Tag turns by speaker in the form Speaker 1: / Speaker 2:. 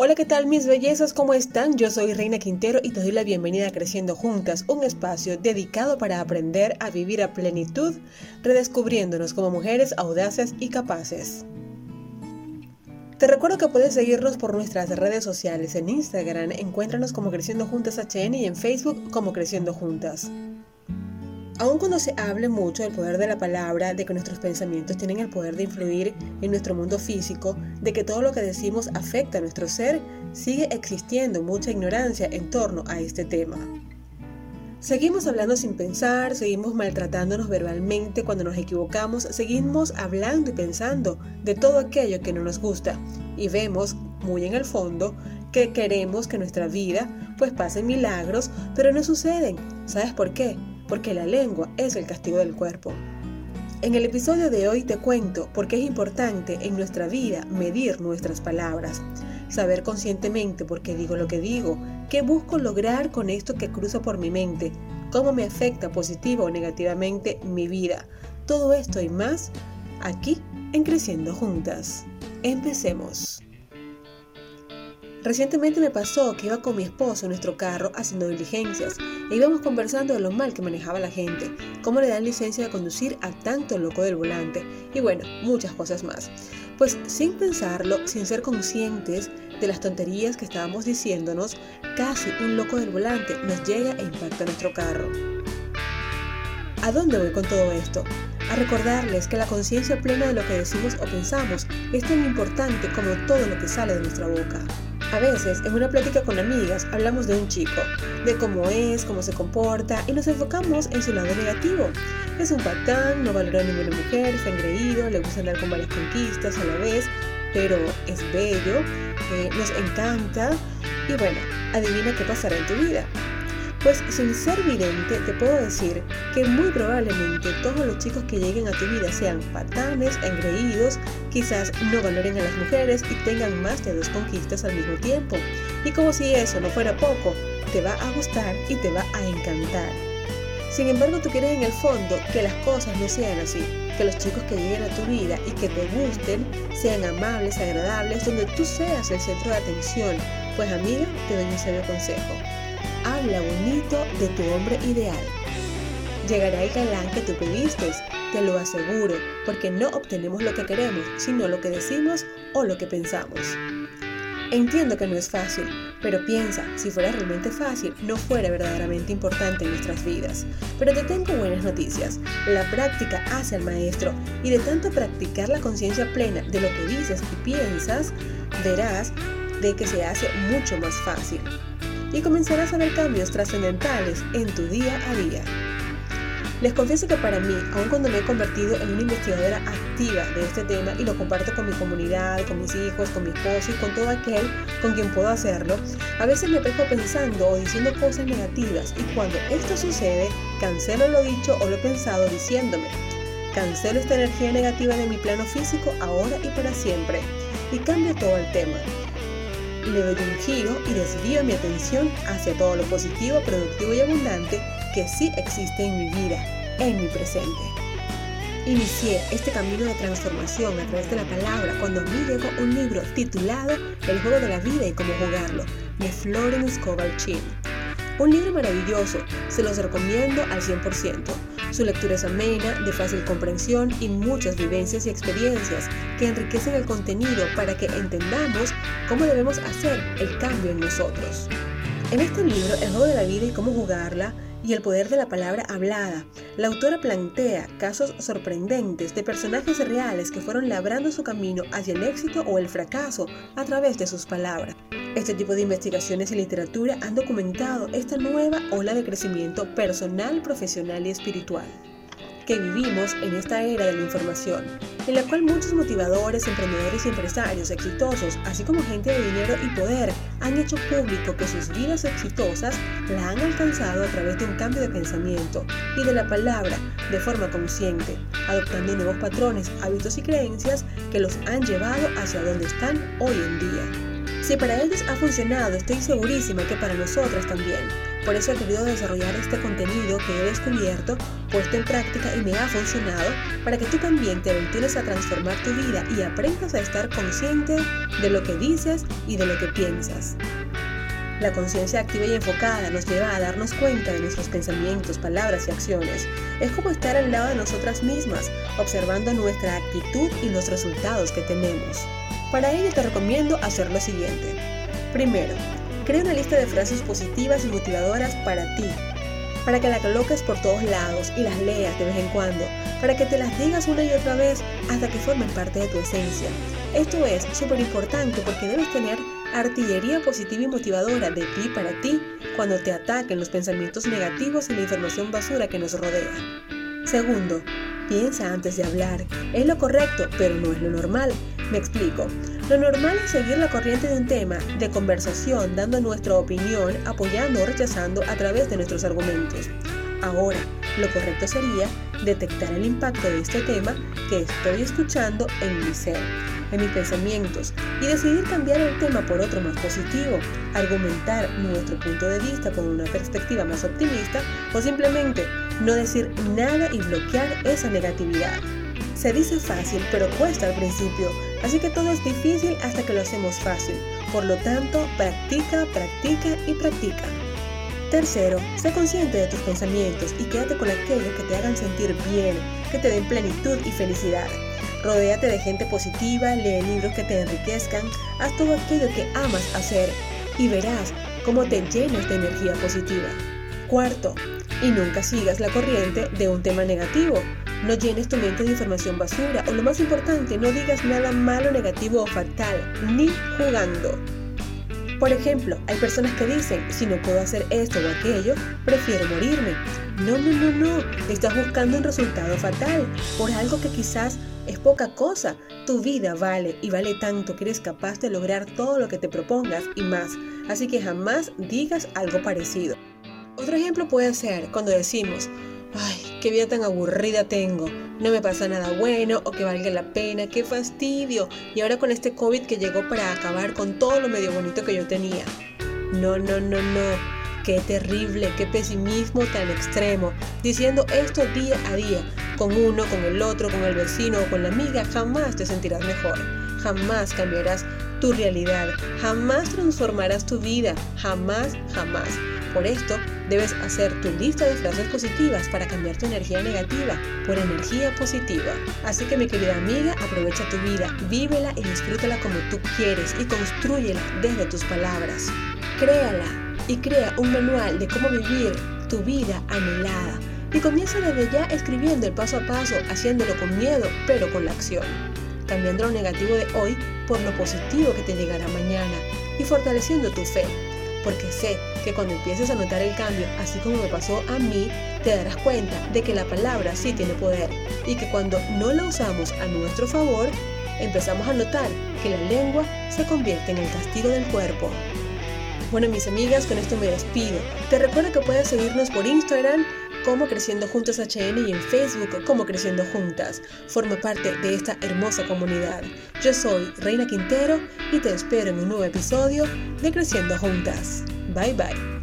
Speaker 1: Hola, ¿qué tal mis bellezas? ¿Cómo están? Yo soy Reina Quintero y te doy la bienvenida a Creciendo Juntas, un espacio dedicado para aprender a vivir a plenitud, redescubriéndonos como mujeres audaces y capaces. Te recuerdo que puedes seguirnos por nuestras redes sociales. En Instagram encuéntranos como Creciendo Juntas HN y en Facebook como Creciendo Juntas. Aun cuando se hable mucho del poder de la palabra, de que nuestros pensamientos tienen el poder de influir en nuestro mundo físico, de que todo lo que decimos afecta a nuestro ser, sigue existiendo mucha ignorancia en torno a este tema. Seguimos hablando sin pensar, seguimos maltratándonos verbalmente cuando nos equivocamos, seguimos hablando y pensando de todo aquello que no nos gusta y vemos muy en el fondo que queremos que nuestra vida pues pasen milagros, pero no suceden. ¿Sabes por qué? Porque la lengua es el castigo del cuerpo. En el episodio de hoy te cuento por qué es importante en nuestra vida medir nuestras palabras, saber conscientemente por qué digo lo que digo, qué busco lograr con esto que cruza por mi mente, cómo me afecta positiva o negativamente mi vida. Todo esto y más aquí en Creciendo Juntas. Empecemos. Recientemente me pasó que iba con mi esposo en nuestro carro haciendo diligencias e íbamos conversando de lo mal que manejaba la gente, cómo le dan licencia de conducir a tanto loco del volante y bueno, muchas cosas más. Pues sin pensarlo, sin ser conscientes de las tonterías que estábamos diciéndonos, casi un loco del volante nos llega e impacta nuestro carro. ¿A dónde voy con todo esto? A recordarles que la conciencia plena de lo que decimos o pensamos es tan importante como todo lo que sale de nuestra boca. A veces, en una plática con amigas, hablamos de un chico, de cómo es, cómo se comporta y nos enfocamos en su lado negativo. Es un patán, no valora a ninguna mujer, está engreído, le gusta andar con varias conquistas a la vez, pero es bello, eh, nos encanta y bueno, adivina qué pasará en tu vida. Pues sin ser vidente te puedo decir que muy probablemente todos los chicos que lleguen a tu vida sean patanes, engreídos, quizás no valoren a las mujeres y tengan más de dos conquistas al mismo tiempo. Y como si eso no fuera poco, te va a gustar y te va a encantar. Sin embargo, tú quieres en el fondo que las cosas no sean así, que los chicos que lleguen a tu vida y que te gusten sean amables, agradables, donde tú seas el centro de atención. Pues amiga, te doy un serio consejo habla bonito de tu hombre ideal. Llegará el galán que tú pediste, te lo aseguro, porque no obtenemos lo que queremos, sino lo que decimos o lo que pensamos. Entiendo que no es fácil, pero piensa, si fuera realmente fácil, no fuera verdaderamente importante en nuestras vidas. Pero te tengo buenas noticias. La práctica hace al maestro y de tanto practicar la conciencia plena de lo que dices y piensas, verás de que se hace mucho más fácil y comenzarás a ver cambios trascendentales en tu día a día. Les confieso que para mí, aun cuando me he convertido en una investigadora activa de este tema y lo comparto con mi comunidad, con mis hijos, con mi esposo y con todo aquel con quien puedo hacerlo, a veces me peco pensando o diciendo cosas negativas y cuando esto sucede, cancelo lo dicho o lo pensado diciéndome, cancelo esta energía negativa de mi plano físico ahora y para siempre y cambio todo el tema le doy un giro y desvío mi atención hacia todo lo positivo, productivo y abundante que sí existe en mi vida, en mi presente. Inicié este camino de transformación a través de la palabra cuando a mí llegó un libro titulado El juego de la vida y cómo jugarlo, de Florence Chin. Un libro maravilloso, se los recomiendo al 100%. Su lectura es amena, de fácil comprensión y muchas vivencias y experiencias que enriquecen el contenido para que entendamos cómo debemos hacer el cambio en nosotros. En este libro, El juego de la vida y cómo jugarla, y el poder de la palabra hablada, la autora plantea casos sorprendentes de personajes reales que fueron labrando su camino hacia el éxito o el fracaso a través de sus palabras. Este tipo de investigaciones y literatura han documentado esta nueva ola de crecimiento personal, profesional y espiritual que vivimos en esta era de la información, en la cual muchos motivadores, emprendedores y empresarios exitosos, así como gente de dinero y poder, han hecho público que sus vidas exitosas la han alcanzado a través de un cambio de pensamiento y de la palabra de forma consciente, adoptando nuevos patrones, hábitos y creencias que los han llevado hacia donde están hoy en día. Si para ellos ha funcionado, estoy segurísima que para nosotras también. Por eso he querido desarrollar este contenido que he descubierto, puesto en práctica y me ha funcionado para que tú también te aventures a transformar tu vida y aprendas a estar consciente de lo que dices y de lo que piensas. La conciencia activa y enfocada nos lleva a darnos cuenta de nuestros pensamientos, palabras y acciones. Es como estar al lado de nosotras mismas, observando nuestra actitud y los resultados que tenemos. Para ello te recomiendo hacer lo siguiente. Primero, crea una lista de frases positivas y motivadoras para ti, para que la coloques por todos lados y las leas de vez en cuando, para que te las digas una y otra vez hasta que formen parte de tu esencia. Esto es súper importante porque debes tener artillería positiva y motivadora de ti para ti cuando te ataquen los pensamientos negativos y la información basura que nos rodea. Segundo, piensa antes de hablar. Es lo correcto, pero no es lo normal. Me explico. Lo normal es seguir la corriente de un tema de conversación dando nuestra opinión, apoyando o rechazando a través de nuestros argumentos. Ahora, lo correcto sería detectar el impacto de este tema que estoy escuchando en mi ser en mis pensamientos y decidir cambiar el tema por otro más positivo, argumentar nuestro punto de vista con una perspectiva más optimista o simplemente no decir nada y bloquear esa negatividad. Se dice fácil, pero cuesta al principio, así que todo es difícil hasta que lo hacemos fácil. Por lo tanto, practica, practica y practica. Tercero, sé consciente de tus pensamientos y quédate con aquellos que te hagan sentir bien, que te den plenitud y felicidad. Rodéate de gente positiva, lee libros que te enriquezcan, haz todo aquello que amas hacer y verás cómo te llenas de energía positiva. Cuarto, y nunca sigas la corriente de un tema negativo. No llenes tu mente de información basura o lo más importante, no digas nada malo, negativo o fatal, ni jugando. Por ejemplo, hay personas que dicen, si no puedo hacer esto o aquello, prefiero morirme. No, no, no, no, estás buscando un resultado fatal por algo que quizás es poca cosa. Tu vida vale y vale tanto que eres capaz de lograr todo lo que te propongas y más. Así que jamás digas algo parecido. Otro ejemplo puede ser cuando decimos, ay, qué vida tan aburrida tengo, no me pasa nada bueno o que valga la pena, qué fastidio. Y ahora con este COVID que llegó para acabar con todo lo medio bonito que yo tenía. No, no, no, no. Qué terrible, qué pesimismo tan extremo. Diciendo esto día a día, con uno, con el otro, con el vecino o con la amiga, jamás te sentirás mejor. Jamás cambiarás tu realidad. Jamás transformarás tu vida. Jamás, jamás. Por esto, debes hacer tu lista de frases positivas para cambiar tu energía negativa por energía positiva. Así que mi querida amiga, aprovecha tu vida, vívela y disfrútala como tú quieres y construyela desde tus palabras. Créala, y crea un manual de cómo vivir tu vida anhelada. Y comienza desde ya escribiendo el paso a paso, haciéndolo con miedo, pero con la acción. Cambiando lo negativo de hoy por lo positivo que te llegará mañana y fortaleciendo tu fe. Porque sé que cuando empieces a notar el cambio, así como me pasó a mí, te darás cuenta de que la palabra sí tiene poder y que cuando no la usamos a nuestro favor, empezamos a notar que la lengua se convierte en el castigo del cuerpo. Bueno, mis amigas, con esto me despido. Te recuerdo que puedes seguirnos por Instagram como Creciendo Juntas HN y en Facebook como Creciendo Juntas. Forma parte de esta hermosa comunidad. Yo soy Reina Quintero y te espero en un nuevo episodio de Creciendo Juntas. Bye bye.